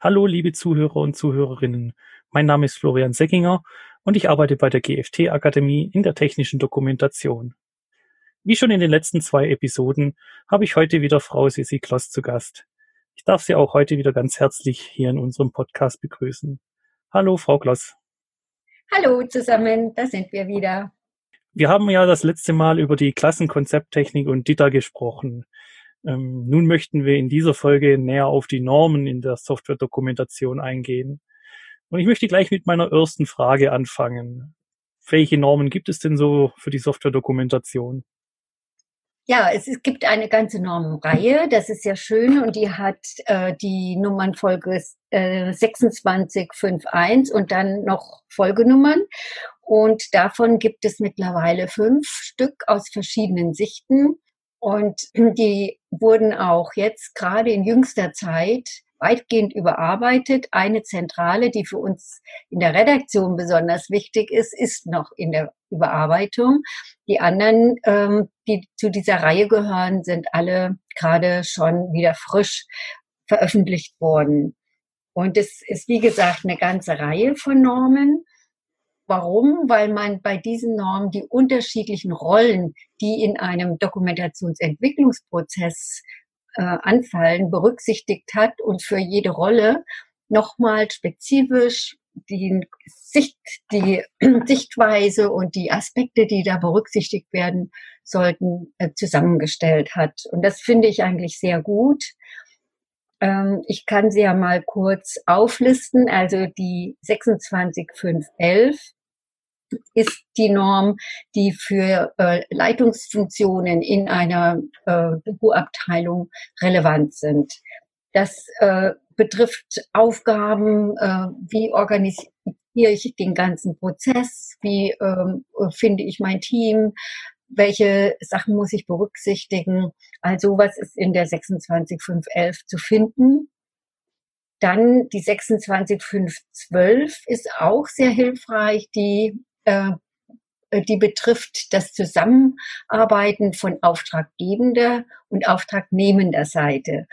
Hallo, liebe Zuhörer und Zuhörerinnen. Mein Name ist Florian Seckinger und ich arbeite bei der GFT Akademie in der technischen Dokumentation. Wie schon in den letzten zwei Episoden habe ich heute wieder Frau Sissi Kloss zu Gast. Ich darf Sie auch heute wieder ganz herzlich hier in unserem Podcast begrüßen. Hallo, Frau Kloss. Hallo zusammen, da sind wir wieder. Wir haben ja das letzte Mal über die Klassenkonzepttechnik und DITA gesprochen. Ähm, nun möchten wir in dieser Folge näher auf die Normen in der Software-Dokumentation eingehen. Und ich möchte gleich mit meiner ersten Frage anfangen. Welche Normen gibt es denn so für die Software-Dokumentation? Ja, es, gibt eine ganze Normenreihe, das ist ja schön und die hat äh, die Nummernfolge äh, 2651 und dann noch Folgenummern. Und davon gibt es mittlerweile fünf Stück aus verschiedenen Sichten. Und die wurden auch jetzt gerade in jüngster Zeit weitgehend überarbeitet. Eine Zentrale, die für uns in der Redaktion besonders wichtig ist, ist noch in der Überarbeitung. Die anderen, ähm, die zu dieser Reihe gehören, sind alle gerade schon wieder frisch veröffentlicht worden. Und es ist, wie gesagt, eine ganze Reihe von Normen. Warum? Weil man bei diesen Normen die unterschiedlichen Rollen, die in einem Dokumentationsentwicklungsprozess äh, anfallen, berücksichtigt hat und für jede Rolle nochmal spezifisch die Sicht, die Sichtweise und die Aspekte, die da berücksichtigt werden sollten, äh, zusammengestellt hat. Und das finde ich eigentlich sehr gut. Ähm, ich kann sie ja mal kurz auflisten. Also die 26511 ist die Norm, die für äh, Leitungsfunktionen in einer äh, Büroabteilung relevant sind. Das äh, betrifft Aufgaben, äh, wie organisiere ich den ganzen Prozess, wie ähm, finde ich mein Team, welche Sachen muss ich berücksichtigen. Also was ist in der 26511 zu finden. Dann die 26512 ist auch sehr hilfreich. Die äh, die betrifft das Zusammenarbeiten von auftraggebender und auftragnehmender Seite.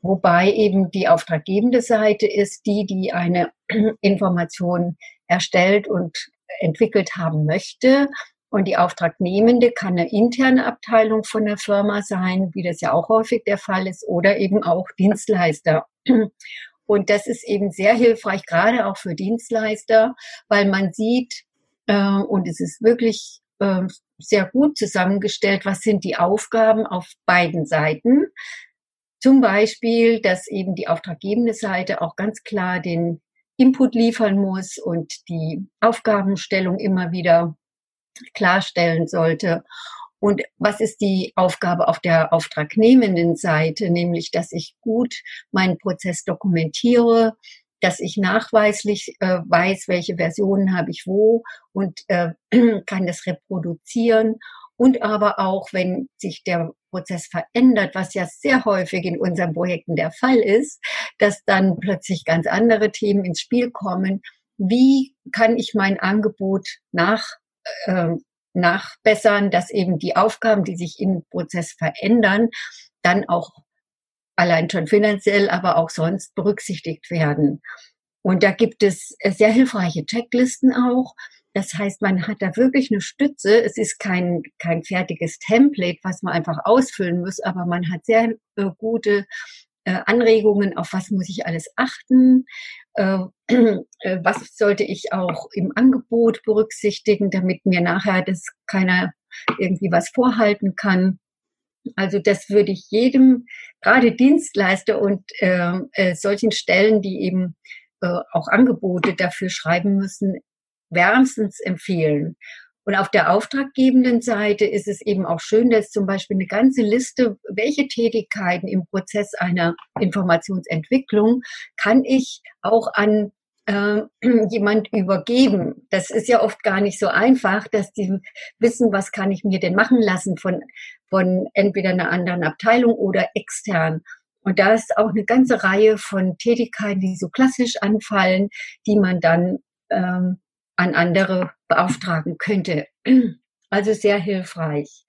Wobei eben die auftraggebende Seite ist die, die eine Information erstellt und entwickelt haben möchte. Und die Auftragnehmende kann eine interne Abteilung von der Firma sein, wie das ja auch häufig der Fall ist, oder eben auch Dienstleister. Und das ist eben sehr hilfreich, gerade auch für Dienstleister, weil man sieht, äh, und es ist wirklich äh, sehr gut zusammengestellt, was sind die Aufgaben auf beiden Seiten. Zum Beispiel, dass eben die auftraggebende Seite auch ganz klar den Input liefern muss und die Aufgabenstellung immer wieder klarstellen sollte. Und was ist die Aufgabe auf der auftragnehmenden Seite? Nämlich, dass ich gut meinen Prozess dokumentiere, dass ich nachweislich äh, weiß, welche Versionen habe ich wo und äh, kann das reproduzieren. Und aber auch, wenn sich der Prozess verändert, was ja sehr häufig in unseren Projekten der Fall ist, dass dann plötzlich ganz andere Themen ins Spiel kommen. Wie kann ich mein Angebot nach, äh, nachbessern, dass eben die Aufgaben, die sich im Prozess verändern, dann auch allein schon finanziell, aber auch sonst berücksichtigt werden. Und da gibt es sehr hilfreiche Checklisten auch. Das heißt, man hat da wirklich eine Stütze. Es ist kein, kein fertiges Template, was man einfach ausfüllen muss, aber man hat sehr äh, gute äh, Anregungen, auf was muss ich alles achten, äh, äh was sollte ich auch im Angebot berücksichtigen, damit mir nachher das keiner irgendwie was vorhalten kann. Also das würde ich jedem, gerade Dienstleister und äh, äh, solchen Stellen, die eben äh, auch Angebote dafür schreiben müssen, wärmstens empfehlen. Und auf der auftraggebenden Seite ist es eben auch schön, dass zum Beispiel eine ganze Liste, welche Tätigkeiten im Prozess einer Informationsentwicklung kann ich auch an äh, jemand übergeben. Das ist ja oft gar nicht so einfach, dass die wissen, was kann ich mir denn machen lassen von, von entweder einer anderen Abteilung oder extern. Und da ist auch eine ganze Reihe von Tätigkeiten, die so klassisch anfallen, die man dann ähm, an andere beauftragen könnte. Also sehr hilfreich.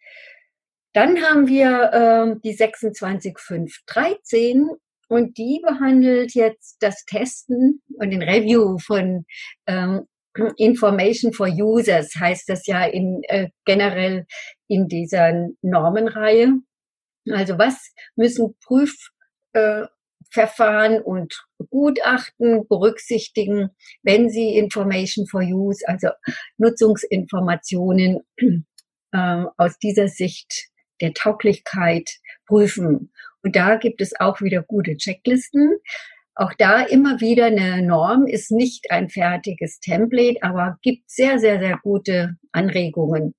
Dann haben wir ähm, die 26513 und die behandelt jetzt das Testen und den Review von ähm, Information for Users, heißt das ja in, äh, generell in dieser Normenreihe. Also was müssen Prüfverfahren äh, und Gutachten berücksichtigen, wenn sie Information for Use, also Nutzungsinformationen äh, aus dieser Sicht der Tauglichkeit prüfen. Und da gibt es auch wieder gute Checklisten. Auch da immer wieder eine Norm ist nicht ein fertiges Template, aber gibt sehr, sehr, sehr gute Anregungen.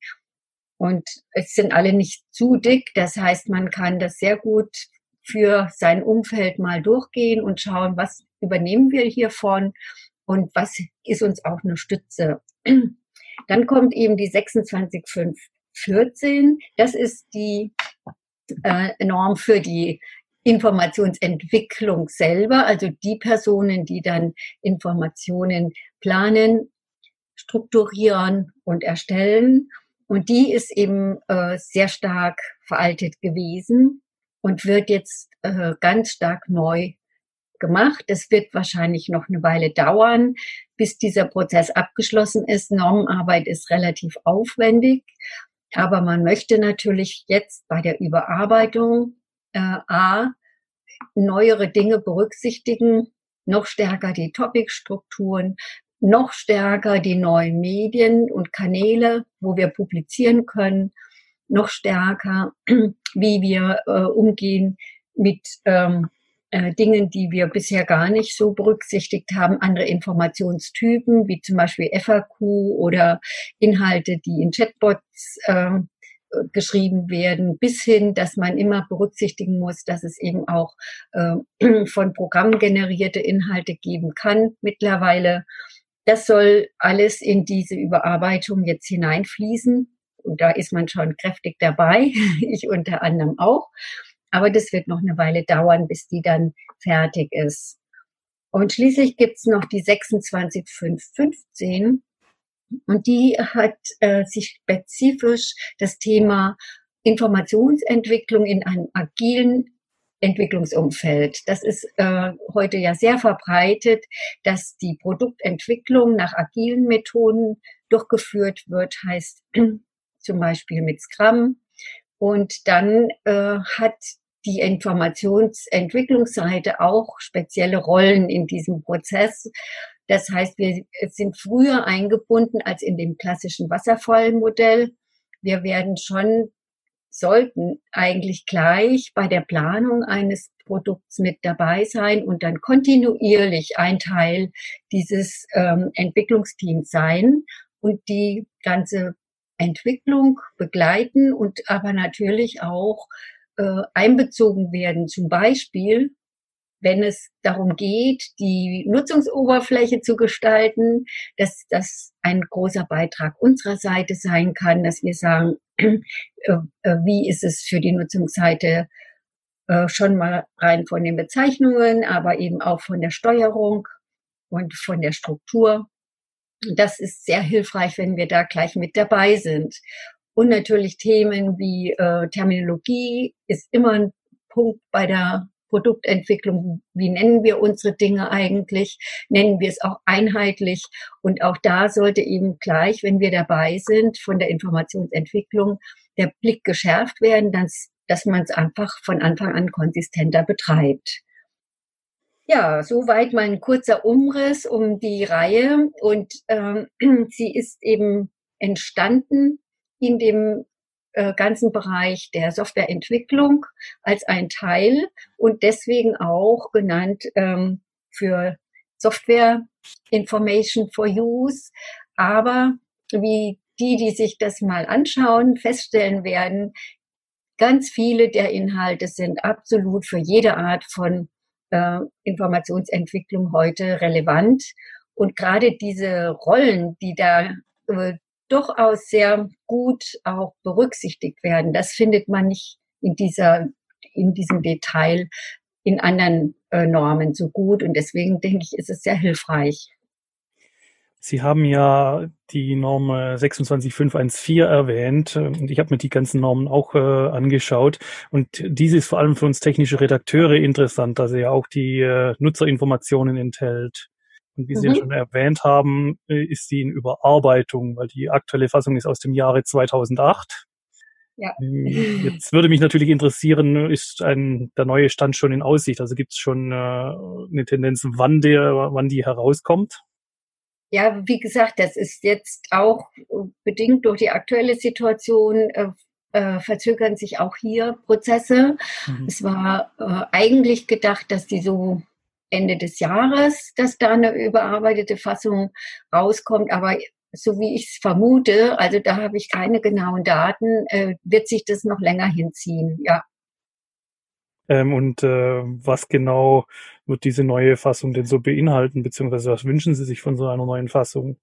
Und es sind alle nicht zu dick. Das heißt, man kann das sehr gut für sein Umfeld mal durchgehen und schauen, was übernehmen wir hiervon und was ist uns auch eine Stütze. Dann kommt eben die 26514. Das ist die äh, Norm für die Informationsentwicklung selber, also die Personen, die dann Informationen planen, strukturieren und erstellen. Und die ist eben äh, sehr stark veraltet gewesen und wird jetzt äh, ganz stark neu gemacht. Es wird wahrscheinlich noch eine Weile dauern, bis dieser Prozess abgeschlossen ist. Normenarbeit ist relativ aufwendig, aber man möchte natürlich jetzt bei der Überarbeitung äh, A, neuere Dinge berücksichtigen, noch stärker die Topicstrukturen, noch stärker die neuen Medien und Kanäle, wo wir publizieren können, noch stärker, wie wir äh, umgehen mit ähm, äh, Dingen, die wir bisher gar nicht so berücksichtigt haben, andere Informationstypen, wie zum Beispiel FAQ oder Inhalte, die in Chatbots äh, geschrieben werden, bis hin, dass man immer berücksichtigen muss, dass es eben auch äh, von Programmen generierte Inhalte geben kann mittlerweile. Das soll alles in diese Überarbeitung jetzt hineinfließen. Und da ist man schon kräftig dabei, ich unter anderem auch. Aber das wird noch eine Weile dauern, bis die dann fertig ist. Und schließlich gibt's noch die 26515. Und die hat äh, sich spezifisch das Thema Informationsentwicklung in einem agilen Entwicklungsumfeld. Das ist äh, heute ja sehr verbreitet, dass die Produktentwicklung nach agilen Methoden durchgeführt wird, heißt zum Beispiel mit Scrum. Und dann äh, hat die Informationsentwicklungsseite auch spezielle Rollen in diesem Prozess. Das heißt, wir sind früher eingebunden als in dem klassischen Wasserfallmodell. Wir werden schon, sollten eigentlich gleich bei der Planung eines Produkts mit dabei sein und dann kontinuierlich ein Teil dieses ähm, Entwicklungsteams sein und die ganze Entwicklung begleiten und aber natürlich auch äh, einbezogen werden. Zum Beispiel wenn es darum geht, die Nutzungsoberfläche zu gestalten, dass das ein großer Beitrag unserer Seite sein kann, dass wir sagen, äh, äh, wie ist es für die Nutzungsseite äh, schon mal rein von den Bezeichnungen, aber eben auch von der Steuerung und von der Struktur. Das ist sehr hilfreich, wenn wir da gleich mit dabei sind. Und natürlich Themen wie äh, Terminologie ist immer ein Punkt bei der Produktentwicklung, wie nennen wir unsere Dinge eigentlich, nennen wir es auch einheitlich. Und auch da sollte eben gleich, wenn wir dabei sind von der Informationsentwicklung, der Blick geschärft werden, dass, dass man es einfach von Anfang an konsistenter betreibt. Ja, soweit mal ein kurzer Umriss um die Reihe und ähm, sie ist eben entstanden in dem äh, ganzen Bereich der Softwareentwicklung als ein Teil und deswegen auch genannt ähm, für Software Information for Use. Aber wie die, die sich das mal anschauen, feststellen werden, ganz viele der Inhalte sind absolut für jede Art von äh, Informationsentwicklung heute relevant. Und gerade diese Rollen, die da äh, durchaus sehr gut auch berücksichtigt werden. Das findet man nicht in dieser, in diesem Detail in anderen äh, Normen so gut. Und deswegen denke ich, ist es sehr hilfreich. Sie haben ja die Norm 26514 erwähnt und ich habe mir die ganzen Normen auch äh, angeschaut und diese ist vor allem für uns technische Redakteure interessant, da sie ja auch die äh, Nutzerinformationen enthält. Und wie Sie ja mhm. schon erwähnt haben, äh, ist sie in Überarbeitung, weil die aktuelle Fassung ist aus dem Jahre 2008. Ja. Ähm, jetzt würde mich natürlich interessieren, ist ein, der neue Stand schon in Aussicht? Also gibt es schon äh, eine Tendenz, wann der, wann die herauskommt? Ja, wie gesagt, das ist jetzt auch bedingt durch die aktuelle Situation äh, äh, verzögern sich auch hier Prozesse. Mhm. Es war äh, eigentlich gedacht, dass die so Ende des Jahres, dass da eine überarbeitete Fassung rauskommt. Aber so wie ich es vermute, also da habe ich keine genauen Daten, äh, wird sich das noch länger hinziehen, ja. Ähm, und äh, was genau wird diese neue Fassung denn so beinhalten, beziehungsweise was wünschen Sie sich von so einer neuen Fassung?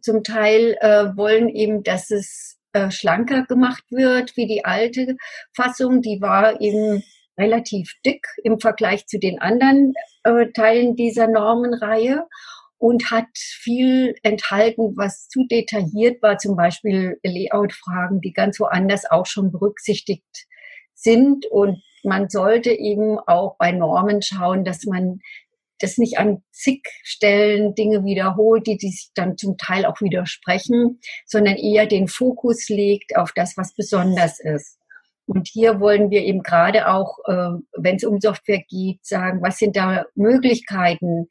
Zum Teil äh, wollen eben, dass es äh, schlanker gemacht wird wie die alte Fassung. Die war eben relativ dick im Vergleich zu den anderen äh, Teilen dieser Normenreihe und hat viel enthalten, was zu detailliert war, zum Beispiel Layout-Fragen, die ganz woanders auch schon berücksichtigt sind. Und man sollte eben auch bei Normen schauen, dass man das nicht an zig Stellen Dinge wiederholt, die, die sich dann zum Teil auch widersprechen, sondern eher den Fokus legt auf das, was besonders ist. Und hier wollen wir eben gerade auch, äh, wenn es um Software geht, sagen, was sind da Möglichkeiten,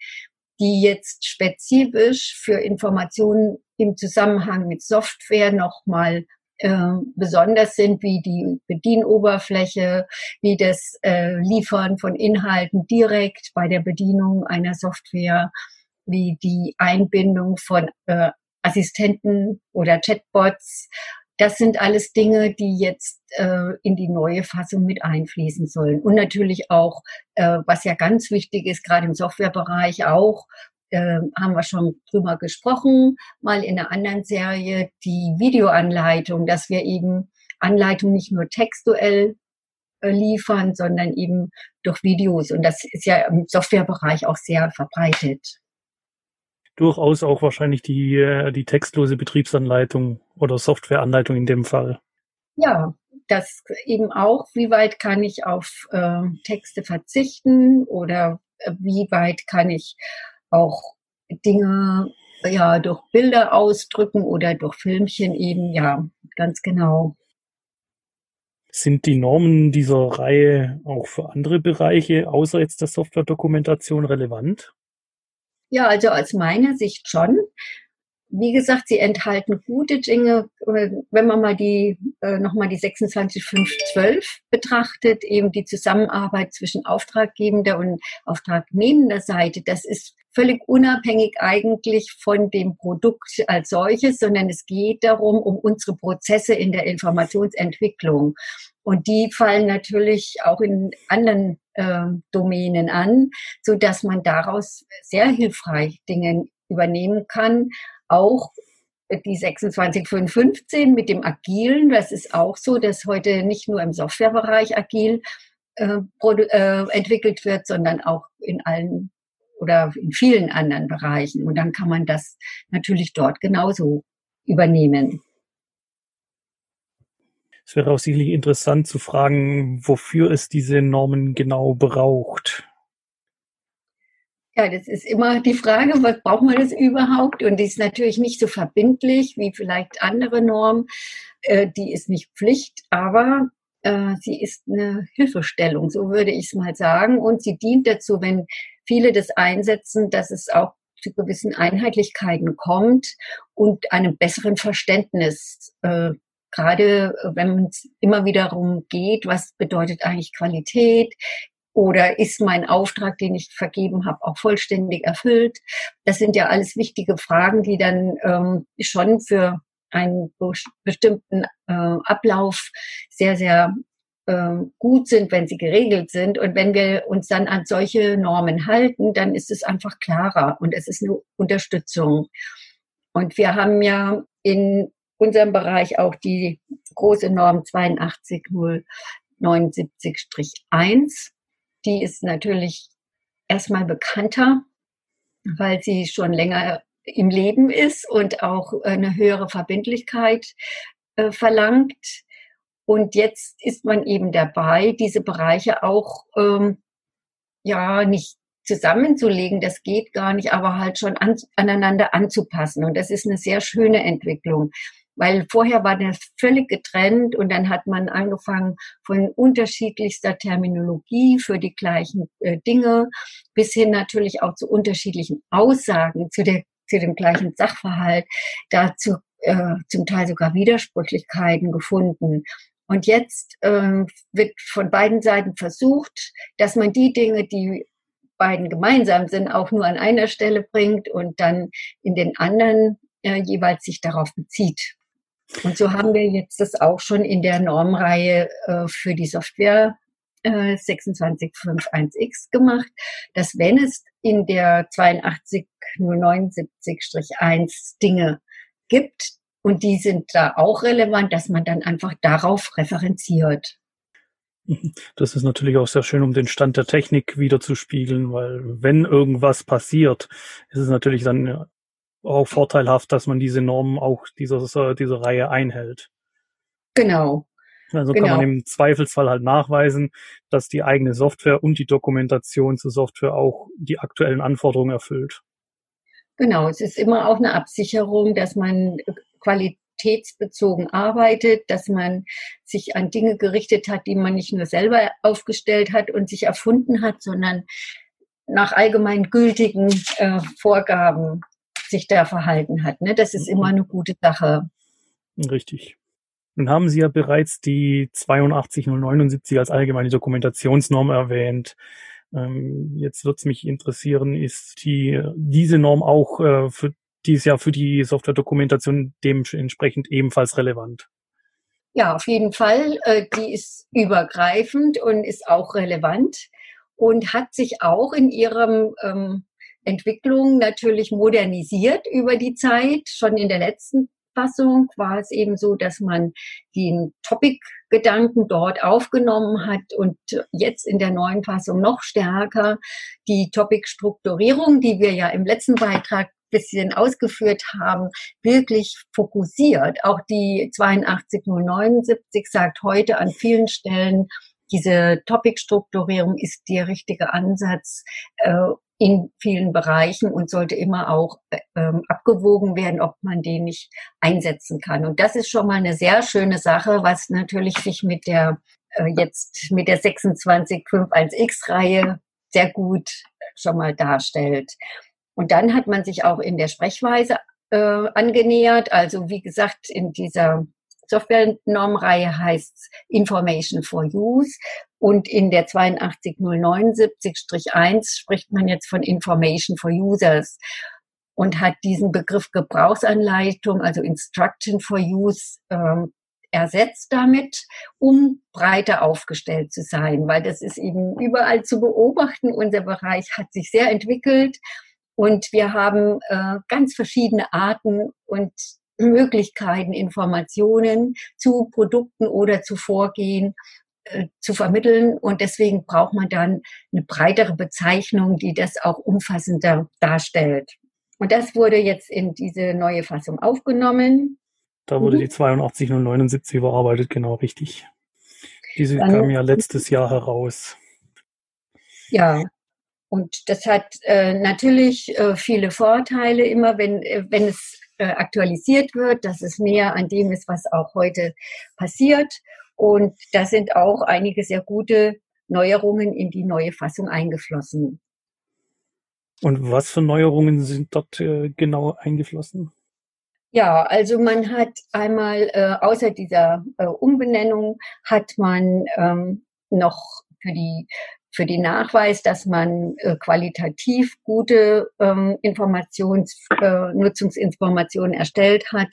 die jetzt spezifisch für Informationen im Zusammenhang mit Software nochmal äh, besonders sind, wie die Bedienoberfläche, wie das äh, Liefern von Inhalten direkt bei der Bedienung einer Software, wie die Einbindung von äh, Assistenten oder Chatbots das sind alles Dinge, die jetzt äh, in die neue Fassung mit einfließen sollen. Und natürlich auch, äh, was ja ganz wichtig ist, gerade im Softwarebereich auch, äh, haben wir schon drüber gesprochen, mal in einer anderen Serie, die Videoanleitung, dass wir eben Anleitung nicht nur textuell äh, liefern, sondern eben durch Videos. Und das ist ja im Softwarebereich auch sehr verbreitet durchaus auch wahrscheinlich die, äh, die textlose Betriebsanleitung oder Softwareanleitung in dem Fall. Ja, das eben auch, wie weit kann ich auf äh, Texte verzichten oder äh, wie weit kann ich auch Dinge ja durch Bilder ausdrücken oder durch Filmchen eben, ja, ganz genau. Sind die Normen dieser Reihe auch für andere Bereiche außer jetzt der Software-Dokumentation relevant? Ja, also aus meiner Sicht schon. Wie gesagt, sie enthalten gute Dinge. Wenn man mal die, äh, nochmal die 26512 betrachtet, eben die Zusammenarbeit zwischen auftraggebender und auftragnehmender Seite, das ist völlig unabhängig eigentlich von dem Produkt als solches, sondern es geht darum, um unsere Prozesse in der Informationsentwicklung. Und die fallen natürlich auch in anderen äh, Domänen an, so dass man daraus sehr hilfreich Dinge übernehmen kann. Auch die 26515 mit dem Agilen, das ist auch so, dass heute nicht nur im Softwarebereich agil äh, äh, entwickelt wird, sondern auch in allen oder in vielen anderen Bereichen. Und dann kann man das natürlich dort genauso übernehmen. Es wäre auch sicherlich interessant zu fragen, wofür es diese Normen genau braucht. Ja, das ist immer die Frage, was braucht man das überhaupt? Und die ist natürlich nicht so verbindlich wie vielleicht andere Normen. Äh, die ist nicht Pflicht, aber äh, sie ist eine Hilfestellung, so würde ich es mal sagen. Und sie dient dazu, wenn viele das einsetzen, dass es auch zu gewissen Einheitlichkeiten kommt und einem besseren Verständnis äh, gerade äh, wenn es immer wieder darum geht, was bedeutet eigentlich Qualität, oder ist mein Auftrag, den ich vergeben habe, auch vollständig erfüllt? Das sind ja alles wichtige Fragen, die dann ähm, schon für einen bestimmten äh, Ablauf sehr, sehr äh, gut sind, wenn sie geregelt sind. Und wenn wir uns dann an solche Normen halten, dann ist es einfach klarer und es ist eine Unterstützung. Und wir haben ja in unserem Bereich auch die große Norm 82079-1. Die ist natürlich erstmal bekannter, weil sie schon länger im Leben ist und auch eine höhere Verbindlichkeit äh, verlangt. Und jetzt ist man eben dabei, diese Bereiche auch ähm, ja nicht zusammenzulegen, das geht gar nicht, aber halt schon an, aneinander anzupassen. Und das ist eine sehr schöne Entwicklung, weil vorher war das völlig getrennt und dann hat man angefangen von unterschiedlichster Terminologie für die gleichen äh, Dinge bis hin natürlich auch zu unterschiedlichen Aussagen zu der zu dem gleichen Sachverhalt, dazu äh, zum Teil sogar Widersprüchlichkeiten gefunden. Und jetzt ähm, wird von beiden Seiten versucht, dass man die Dinge, die beiden gemeinsam sind, auch nur an einer Stelle bringt und dann in den anderen äh, jeweils sich darauf bezieht. Und so haben wir jetzt das auch schon in der Normreihe äh, für die Software äh, 2651X gemacht, dass wenn es in der 82079-1 Dinge gibt und die sind da auch relevant, dass man dann einfach darauf referenziert. Das ist natürlich auch sehr schön, um den Stand der Technik wiederzuspiegeln, weil wenn irgendwas passiert, ist es natürlich dann auch vorteilhaft, dass man diese Normen auch dieser, dieser Reihe einhält. Genau. Also genau. kann man im Zweifelsfall halt nachweisen, dass die eigene Software und die Dokumentation zur Software auch die aktuellen Anforderungen erfüllt. Genau, es ist immer auch eine Absicherung, dass man qualitätsbezogen arbeitet, dass man sich an Dinge gerichtet hat, die man nicht nur selber aufgestellt hat und sich erfunden hat, sondern nach allgemein gültigen äh, Vorgaben sich da verhalten hat. Ne? Das ist immer eine gute Sache. Richtig. Nun haben Sie ja bereits die 82079 als allgemeine Dokumentationsnorm erwähnt. Ähm, jetzt wird es mich interessieren, ist die, diese Norm auch äh, für dieses Jahr für die Software-Dokumentation dementsprechend ebenfalls relevant? Ja, auf jeden Fall. Äh, die ist übergreifend und ist auch relevant und hat sich auch in ihrem ähm, Entwicklung natürlich modernisiert über die Zeit. Schon in der letzten Fassung war es eben so, dass man den Topic-Gedanken dort aufgenommen hat und jetzt in der neuen Fassung noch stärker die Topic-Strukturierung, die wir ja im letzten Beitrag bisschen ausgeführt haben, wirklich fokussiert. Auch die 82079 sagt heute an vielen Stellen, diese Topic-Strukturierung ist der richtige Ansatz, äh, in vielen Bereichen und sollte immer auch ähm, abgewogen werden, ob man den nicht einsetzen kann. Und das ist schon mal eine sehr schöne Sache, was natürlich sich mit der äh, jetzt mit der 2651X-Reihe sehr gut schon mal darstellt. Und dann hat man sich auch in der Sprechweise äh, angenähert. Also wie gesagt, in dieser Software-Normreihe heißt Information for Use. Und in der 82079-1 spricht man jetzt von Information for Users und hat diesen Begriff Gebrauchsanleitung, also Instruction for Use, ähm, ersetzt damit, um breiter aufgestellt zu sein, weil das ist eben überall zu beobachten. Unser Bereich hat sich sehr entwickelt und wir haben äh, ganz verschiedene Arten und Möglichkeiten, Informationen zu Produkten oder zu Vorgehen äh, zu vermitteln. Und deswegen braucht man dann eine breitere Bezeichnung, die das auch umfassender darstellt. Und das wurde jetzt in diese neue Fassung aufgenommen. Da wurde mhm. die 82079 überarbeitet, genau richtig. Diese dann, kam ja letztes Jahr heraus. Ja, und das hat äh, natürlich äh, viele Vorteile immer, wenn, äh, wenn es aktualisiert wird, dass es näher an dem ist, was auch heute passiert. Und da sind auch einige sehr gute Neuerungen in die neue Fassung eingeflossen. Und was für Neuerungen sind dort äh, genau eingeflossen? Ja, also man hat einmal äh, außer dieser äh, Umbenennung hat man ähm, noch für die für den Nachweis, dass man äh, qualitativ gute ähm, Informations, äh, Nutzungsinformationen erstellt hat,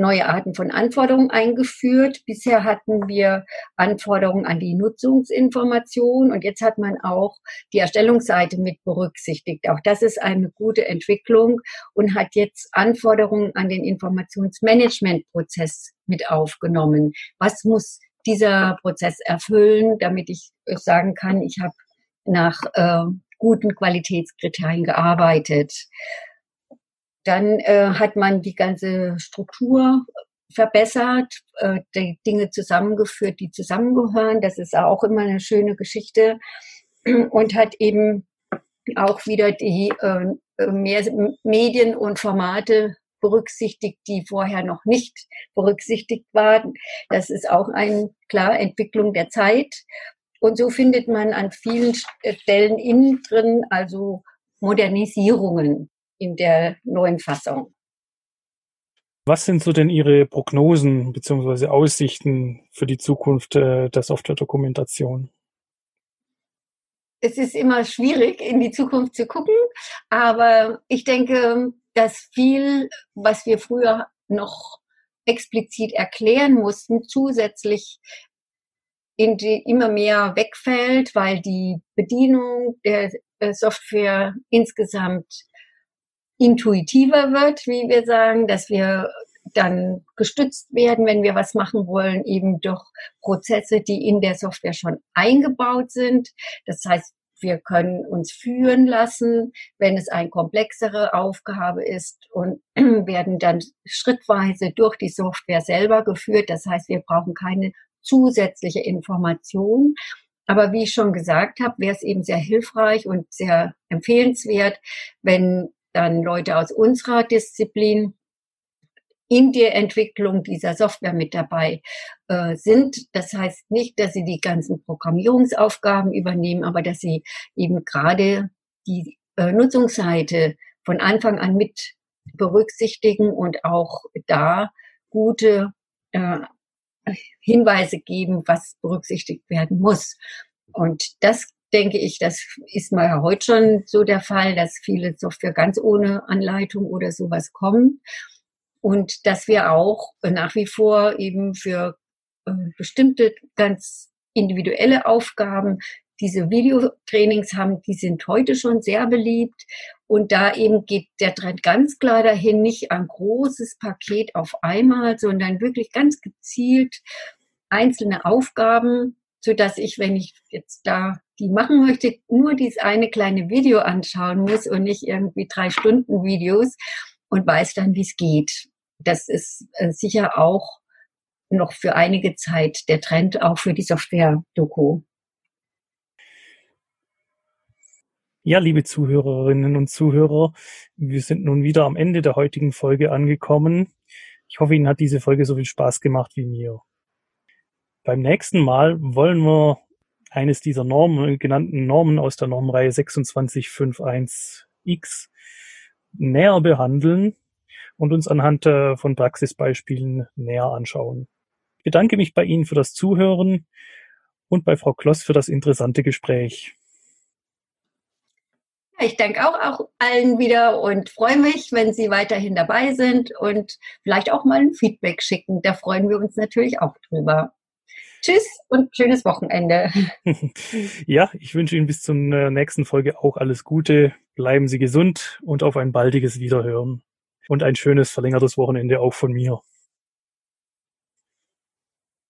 neue Arten von Anforderungen eingeführt. Bisher hatten wir Anforderungen an die Nutzungsinformation und jetzt hat man auch die Erstellungsseite mit berücksichtigt. Auch das ist eine gute Entwicklung und hat jetzt Anforderungen an den Informationsmanagementprozess mit aufgenommen. Was muss dieser Prozess erfüllen, damit ich sagen kann, ich habe nach äh, guten Qualitätskriterien gearbeitet. Dann äh, hat man die ganze Struktur verbessert, äh, die Dinge zusammengeführt, die zusammengehören. Das ist auch immer eine schöne Geschichte und hat eben auch wieder die äh, mehr Medien und Formate berücksichtigt, die vorher noch nicht berücksichtigt waren. Das ist auch eine klare Entwicklung der Zeit. Und so findet man an vielen Stellen innen drin also Modernisierungen in der neuen Fassung. Was sind so denn Ihre Prognosen bzw. Aussichten für die Zukunft äh, der Software-Dokumentation? Es ist immer schwierig, in die Zukunft zu gucken, aber ich denke, dass viel, was wir früher noch explizit erklären mussten, zusätzlich in die immer mehr wegfällt, weil die Bedienung der Software insgesamt intuitiver wird, wie wir sagen, dass wir dann gestützt werden, wenn wir was machen wollen, eben durch Prozesse, die in der Software schon eingebaut sind. Das heißt, wir können uns führen lassen, wenn es eine komplexere Aufgabe ist und werden dann schrittweise durch die Software selber geführt. Das heißt, wir brauchen keine zusätzliche Information. Aber wie ich schon gesagt habe, wäre es eben sehr hilfreich und sehr empfehlenswert, wenn dann Leute aus unserer Disziplin in der Entwicklung dieser Software mit dabei äh, sind. Das heißt nicht, dass sie die ganzen Programmierungsaufgaben übernehmen, aber dass sie eben gerade die äh, Nutzungsseite von Anfang an mit berücksichtigen und auch da gute äh, Hinweise geben, was berücksichtigt werden muss. Und das denke ich, das ist mal heute schon so der Fall, dass viele Software ganz ohne Anleitung oder sowas kommen. Und dass wir auch nach wie vor eben für äh, bestimmte ganz individuelle Aufgaben diese Videotrainings haben, die sind heute schon sehr beliebt. Und da eben geht der Trend ganz klar dahin, nicht ein großes Paket auf einmal, sondern wirklich ganz gezielt einzelne Aufgaben, so dass ich, wenn ich jetzt da die machen möchte, nur dieses eine kleine Video anschauen muss und nicht irgendwie drei Stunden Videos und weiß dann, wie es geht. Das ist äh, sicher auch noch für einige Zeit der Trend, auch für die Software-Doku. Ja, liebe Zuhörerinnen und Zuhörer, wir sind nun wieder am Ende der heutigen Folge angekommen. Ich hoffe, Ihnen hat diese Folge so viel Spaß gemacht wie mir. Beim nächsten Mal wollen wir eines dieser Normen, genannten Normen aus der Normreihe 2651X näher behandeln und uns anhand äh, von Praxisbeispielen näher anschauen. Ich bedanke mich bei Ihnen für das Zuhören und bei Frau Kloss für das interessante Gespräch. Ich danke auch, auch allen wieder und freue mich, wenn Sie weiterhin dabei sind und vielleicht auch mal ein Feedback schicken. Da freuen wir uns natürlich auch drüber. Tschüss und schönes Wochenende. Ja, ich wünsche Ihnen bis zur nächsten Folge auch alles Gute. Bleiben Sie gesund und auf ein baldiges Wiederhören. Und ein schönes verlängertes Wochenende auch von mir.